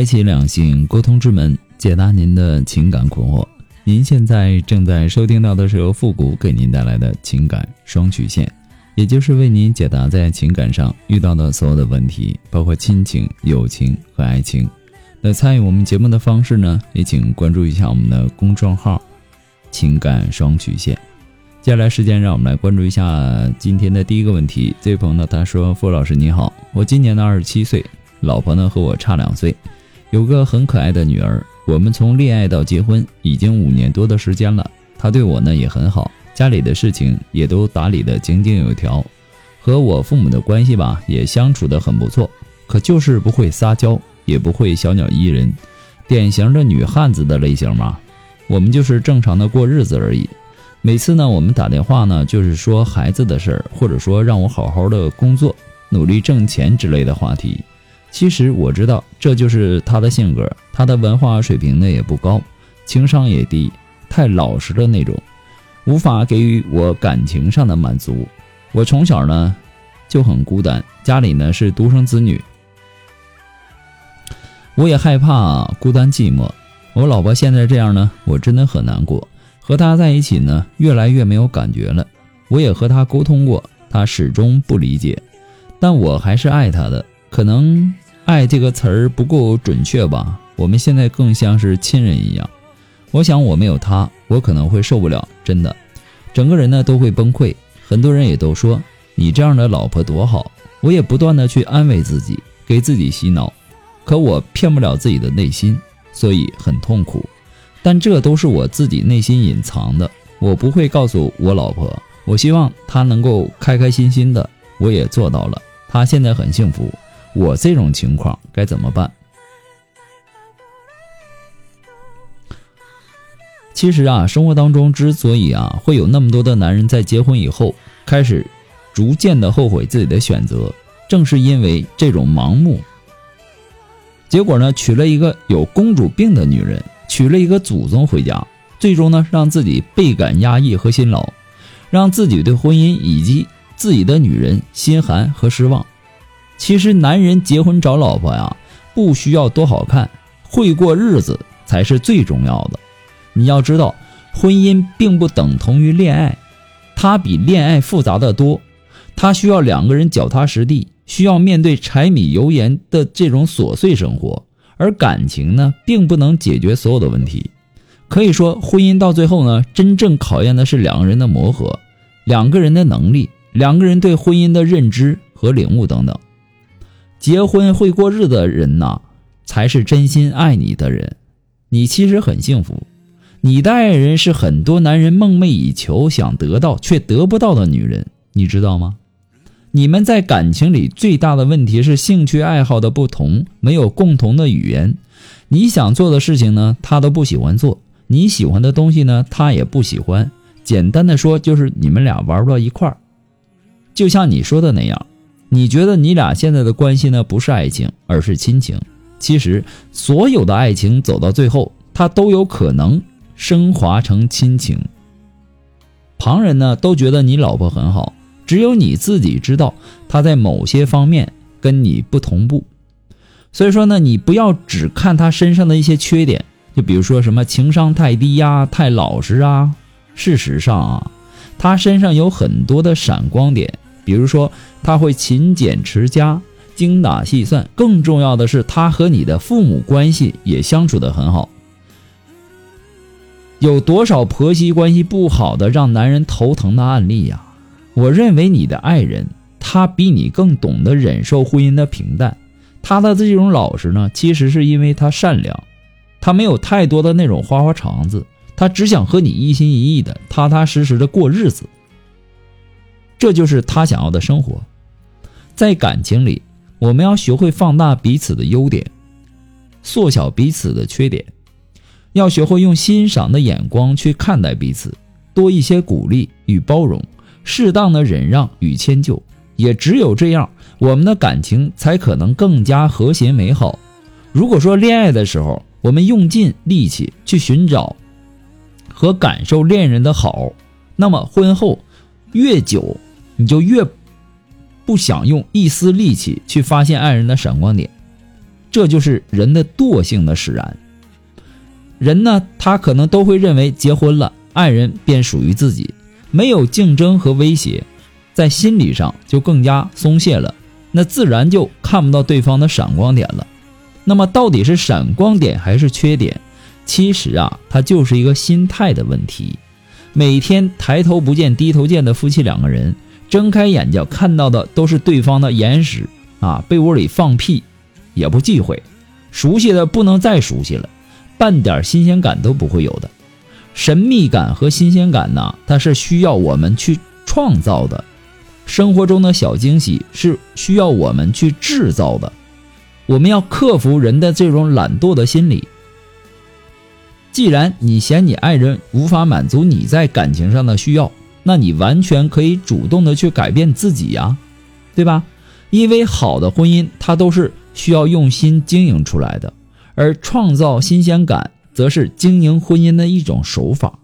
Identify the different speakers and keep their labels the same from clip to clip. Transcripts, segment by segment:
Speaker 1: 开启两性沟通之门，解答您的情感困惑。您现在正在收听到的是由复古给您带来的情感双曲线，也就是为您解答在情感上遇到的所有的问题，包括亲情、友情和爱情。那参与我们节目的方式呢，也请关注一下我们的公众号“情感双曲线”。接下来时间，让我们来关注一下今天的第一个问题。这位朋友呢，他说：“傅老师你好，我今年呢二十七岁，老婆呢和我差两岁。”有个很可爱的女儿，我们从恋爱到结婚已经五年多的时间了。她对我呢也很好，家里的事情也都打理得井井有条，和我父母的关系吧也相处得很不错。可就是不会撒娇，也不会小鸟依人，典型的女汉子的类型嘛。我们就是正常的过日子而已。每次呢我们打电话呢就是说孩子的事儿，或者说让我好好的工作，努力挣钱之类的话题。其实我知道，这就是他的性格。他的文化水平呢也不高，情商也低，太老实的那种，无法给予我感情上的满足。我从小呢就很孤单，家里呢是独生子女，我也害怕孤单寂寞。我老婆现在这样呢，我真的很难过。和她在一起呢，越来越没有感觉了。我也和她沟通过，她始终不理解，但我还是爱她的。可能“爱”这个词儿不够准确吧？我们现在更像是亲人一样。我想我没有他，我可能会受不了，真的，整个人呢都会崩溃。很多人也都说你这样的老婆多好，我也不断的去安慰自己，给自己洗脑，可我骗不了自己的内心，所以很痛苦。但这都是我自己内心隐藏的，我不会告诉我老婆。我希望她能够开开心心的，我也做到了，她现在很幸福。我这种情况该怎么办？其实啊，生活当中之所以啊会有那么多的男人在结婚以后开始逐渐的后悔自己的选择，正是因为这种盲目。结果呢，娶了一个有公主病的女人，娶了一个祖宗回家，最终呢让自己倍感压抑和辛劳，让自己对婚姻以及自己的女人心寒和失望。其实，男人结婚找老婆呀，不需要多好看，会过日子才是最重要的。你要知道，婚姻并不等同于恋爱，它比恋爱复杂的多。它需要两个人脚踏实地，需要面对柴米油盐的这种琐碎生活。而感情呢，并不能解决所有的问题。可以说，婚姻到最后呢，真正考验的是两个人的磨合，两个人的能力，两个人对婚姻的认知和领悟等等。结婚会过日子的人呐，才是真心爱你的人。你其实很幸福，你的爱人是很多男人梦寐以求、想得到却得不到的女人，你知道吗？你们在感情里最大的问题是兴趣爱好的不同，没有共同的语言。你想做的事情呢，他都不喜欢做；你喜欢的东西呢，他也不喜欢。简单的说，就是你们俩玩不到一块儿。就像你说的那样。你觉得你俩现在的关系呢，不是爱情，而是亲情。其实，所有的爱情走到最后，它都有可能升华成亲情。旁人呢都觉得你老婆很好，只有你自己知道她在某些方面跟你不同步。所以说呢，你不要只看她身上的一些缺点，就比如说什么情商太低呀、太老实啊。事实上啊，她身上有很多的闪光点。比如说，他会勤俭持家、精打细算，更重要的是，他和你的父母关系也相处的很好。有多少婆媳关系不好的让男人头疼的案例呀？我认为你的爱人，他比你更懂得忍受婚姻的平淡。他的这种老实呢，其实是因为他善良，他没有太多的那种花花肠子，他只想和你一心一意的、踏踏实实的过日子。这就是他想要的生活。在感情里，我们要学会放大彼此的优点，缩小彼此的缺点，要学会用欣赏的眼光去看待彼此，多一些鼓励与包容，适当的忍让与迁就。也只有这样，我们的感情才可能更加和谐美好。如果说恋爱的时候，我们用尽力气去寻找和感受恋人的好，那么婚后越久，你就越不想用一丝力气去发现爱人的闪光点。这就是人的惰性的使然。人呢，他可能都会认为结婚了，爱人便属于自己，没有竞争和威胁。在心理上就更加松懈了，那自然就看不到对方的闪光点了。那么到底是闪光点还是缺点？其实啊，它就是一个心态的问题。每天抬头不见低头见的夫妻两个人，睁开眼睛看到的都是对方的眼屎啊，被窝里放屁也不忌讳，熟悉的不能再熟悉了，半点新鲜感都不会有的。神秘感和新鲜感呢，它是需要我们去创造的。生活中的小惊喜是需要我们去制造的，我们要克服人的这种懒惰的心理。既然你嫌你爱人无法满足你在感情上的需要，那你完全可以主动的去改变自己呀，对吧？因为好的婚姻它都是需要用心经营出来的，而创造新鲜感则是经营婚姻的一种手法。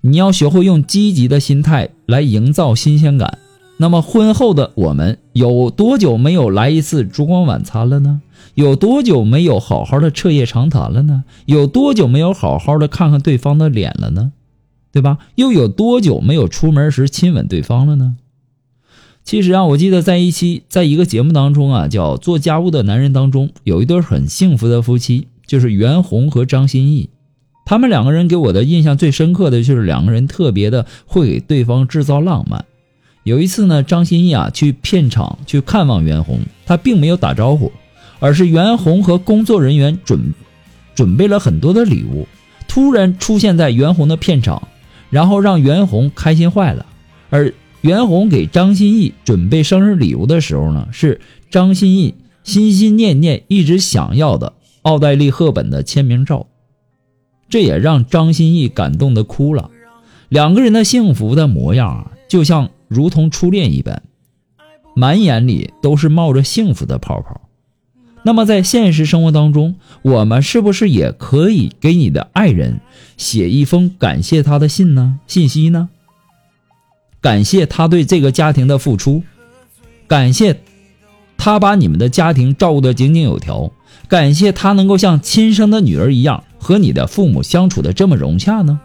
Speaker 1: 你要学会用积极的心态来营造新鲜感。那么婚后的我们有多久没有来一次烛光晚餐了呢？有多久没有好好的彻夜长谈了呢？有多久没有好好的看看对方的脸了呢？对吧？又有多久没有出门时亲吻对方了呢？其实啊，我记得在一期在一个节目当中啊，叫做家务的男人当中，有一对很幸福的夫妻，就是袁弘和张歆艺。他们两个人给我的印象最深刻的就是两个人特别的会给对方制造浪漫。有一次呢，张歆艺啊去片场去看望袁弘，他并没有打招呼，而是袁弘和工作人员准准备了很多的礼物，突然出现在袁弘的片场，然后让袁弘开心坏了。而袁弘给张歆艺准备生日礼物的时候呢，是张歆艺心心念念一直想要的奥黛丽·赫本的签名照，这也让张歆艺感动的哭了。两个人的幸福的模样啊，就像。如同初恋一般，满眼里都是冒着幸福的泡泡。那么，在现实生活当中，我们是不是也可以给你的爱人写一封感谢他的信呢？信息呢？感谢他对这个家庭的付出，感谢他把你们的家庭照顾得井井有条，感谢他能够像亲生的女儿一样和你的父母相处的这么融洽呢？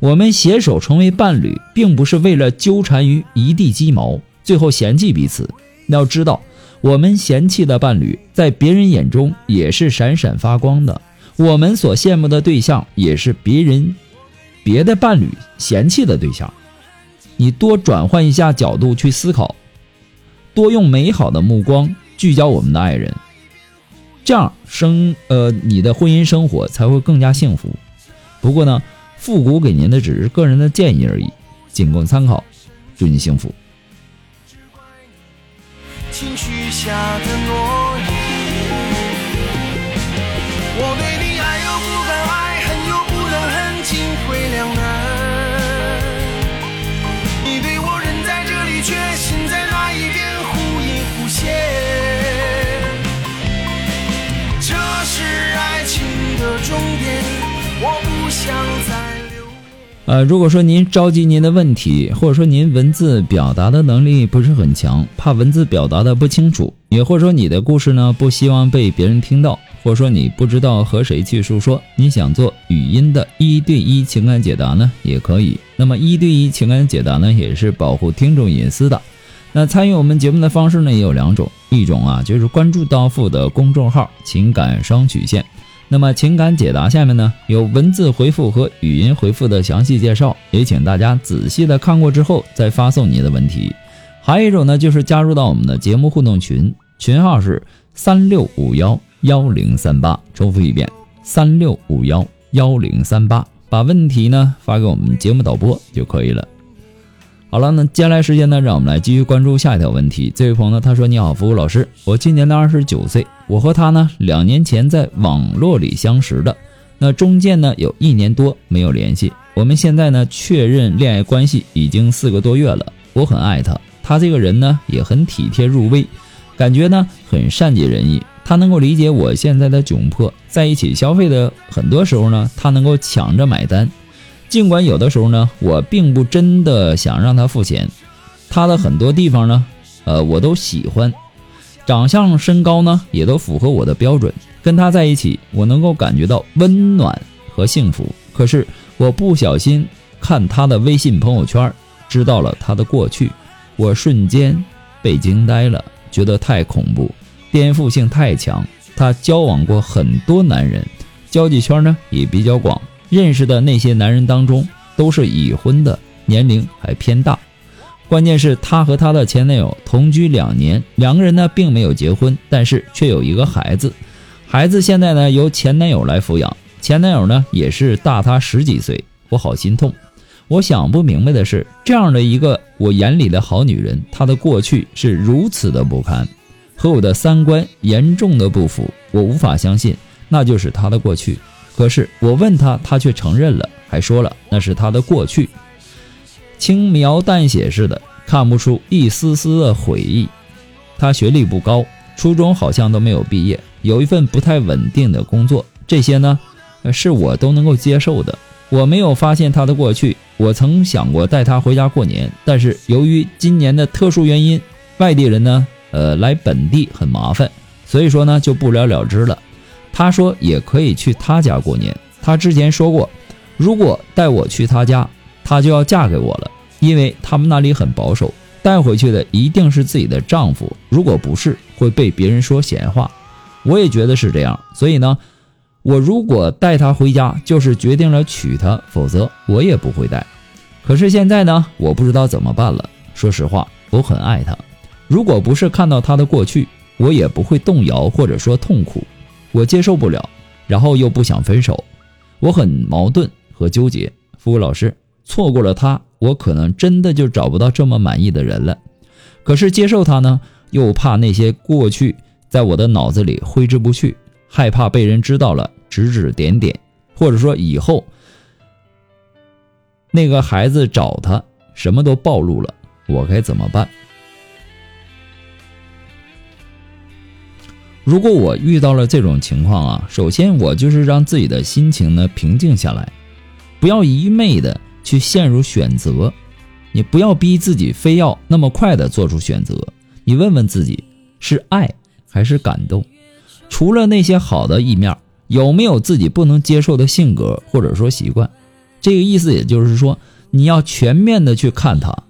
Speaker 1: 我们携手成为伴侣，并不是为了纠缠于一地鸡毛，最后嫌弃彼此。要知道，我们嫌弃的伴侣，在别人眼中也是闪闪发光的；我们所羡慕的对象，也是别人、别的伴侣嫌弃的对象。你多转换一下角度去思考，多用美好的目光聚焦我们的爱人，这样生呃，你的婚姻生活才会更加幸福。不过呢。复古给您的只是个人的建议而已，仅供参考。祝你幸福。呃，如果说您着急您的问题，或者说您文字表达的能力不是很强，怕文字表达的不清楚，也或者说你的故事呢不希望被别人听到，或者说你不知道和谁去诉说，你想做语音的一对一情感解答呢，也可以。那么一对一情感解答呢，也是保护听众隐私的。那参与我们节目的方式呢也有两种，一种啊就是关注到付的公众号“情感双曲线”。那么情感解答下面呢有文字回复和语音回复的详细介绍，也请大家仔细的看过之后再发送你的问题。还有一种呢就是加入到我们的节目互动群，群号是三六五幺幺零三八，重复一遍三六五幺幺零三八，把问题呢发给我们节目导播就可以了。好了，那接下来时间呢，让我们来继续关注下一条问题。这位朋友呢他说：“你好，服务老师，我今年的二十九岁，我和他呢两年前在网络里相识的，那中间呢有一年多没有联系。我们现在呢确认恋爱关系已经四个多月了，我很爱他，他这个人呢也很体贴入微，感觉呢很善解人意。他能够理解我现在的窘迫，在一起消费的很多时候呢，他能够抢着买单。”尽管有的时候呢，我并不真的想让他付钱，他的很多地方呢，呃，我都喜欢，长相、身高呢，也都符合我的标准。跟他在一起，我能够感觉到温暖和幸福。可是我不小心看他的微信朋友圈，知道了他的过去，我瞬间被惊呆了，觉得太恐怖，颠覆性太强。他交往过很多男人，交际圈呢也比较广。认识的那些男人当中都是已婚的，年龄还偏大。关键是，他和他的前男友同居两年，两个人呢并没有结婚，但是却有一个孩子。孩子现在呢由前男友来抚养，前男友呢也是大他十几岁。我好心痛。我想不明白的是，这样的一个我眼里的好女人，她的过去是如此的不堪，和我的三观严重的不符。我无法相信，那就是她的过去。可是我问他，他却承认了，还说了那是他的过去，轻描淡写似的，看不出一丝丝的悔意。他学历不高，初中好像都没有毕业，有一份不太稳定的工作，这些呢，是我都能够接受的。我没有发现他的过去，我曾想过带他回家过年，但是由于今年的特殊原因，外地人呢，呃，来本地很麻烦，所以说呢，就不了了之了。他说也可以去他家过年。他之前说过，如果带我去他家，他就要嫁给我了，因为他们那里很保守，带回去的一定是自己的丈夫，如果不是，会被别人说闲话。我也觉得是这样，所以呢，我如果带他回家，就是决定了娶她，否则我也不会带。可是现在呢，我不知道怎么办了。说实话，我很爱他，如果不是看到他的过去，我也不会动摇或者说痛苦。我接受不了，然后又不想分手，我很矛盾和纠结。服务老师，错过了他，我可能真的就找不到这么满意的人了。可是接受他呢，又怕那些过去在我的脑子里挥之不去，害怕被人知道了指指点点，或者说以后那个孩子找他什么都暴露了，我该怎么办？如果我遇到了这种情况啊，首先我就是让自己的心情呢平静下来，不要一昧的去陷入选择，你不要逼自己非要那么快的做出选择，你问问自己是爱还是感动，除了那些好的一面，有没有自己不能接受的性格或者说习惯？这个意思也就是说，你要全面的去看他，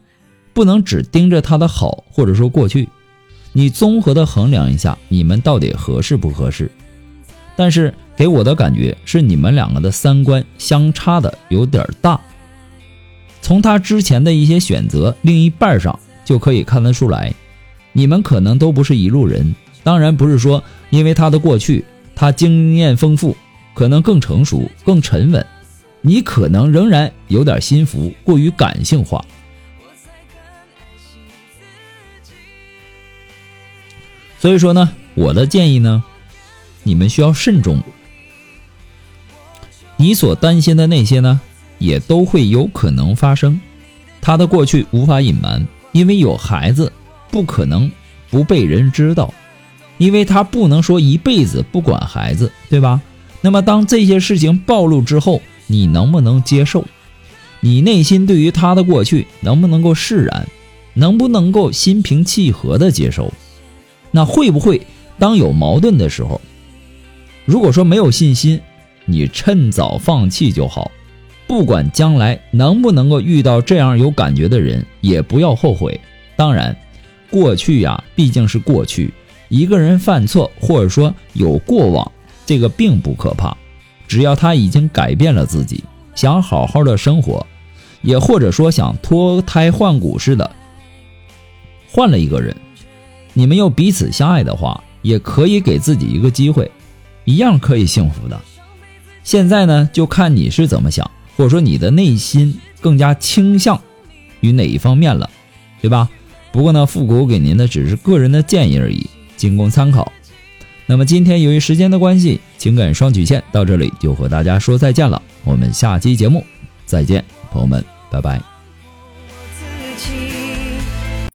Speaker 1: 不能只盯着他的好或者说过去。你综合的衡量一下，你们到底合适不合适？但是给我的感觉是你们两个的三观相差的有点大。从他之前的一些选择，另一半上就可以看得出来，你们可能都不是一路人。当然不是说因为他的过去，他经验丰富，可能更成熟、更沉稳，你可能仍然有点心浮，过于感性化。所以说呢，我的建议呢，你们需要慎重。你所担心的那些呢，也都会有可能发生。他的过去无法隐瞒，因为有孩子，不可能不被人知道，因为他不能说一辈子不管孩子，对吧？那么当这些事情暴露之后，你能不能接受？你内心对于他的过去能不能够释然？能不能够心平气和的接受？那会不会当有矛盾的时候，如果说没有信心，你趁早放弃就好。不管将来能不能够遇到这样有感觉的人，也不要后悔。当然，过去呀毕竟是过去，一个人犯错或者说有过往，这个并不可怕。只要他已经改变了自己，想好好的生活，也或者说想脱胎换骨似的换了一个人。你们又彼此相爱的话，也可以给自己一个机会，一样可以幸福的。现在呢，就看你是怎么想，或者说你的内心更加倾向于哪一方面了，对吧？不过呢，复古给您的只是个人的建议而已，仅供参考。那么今天由于时间的关系，情感双曲线到这里就和大家说再见了。我们下期节目再见，朋友们，拜拜。